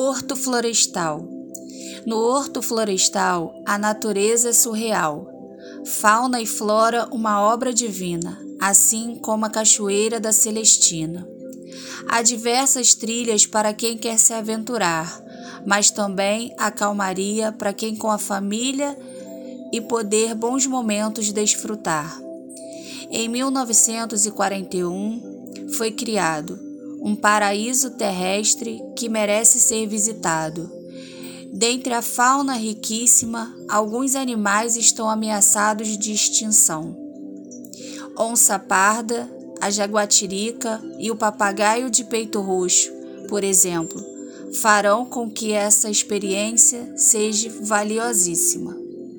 Horto florestal. No horto florestal, a natureza é surreal. Fauna e flora, uma obra divina, assim como a cachoeira da Celestina. Há diversas trilhas para quem quer se aventurar, mas também a calmaria para quem com a família e poder bons momentos desfrutar. Em 1941 foi criado um paraíso terrestre que merece ser visitado. Dentre a fauna riquíssima, alguns animais estão ameaçados de extinção. Onça parda, a jaguatirica e o papagaio de peito roxo, por exemplo, farão com que essa experiência seja valiosíssima.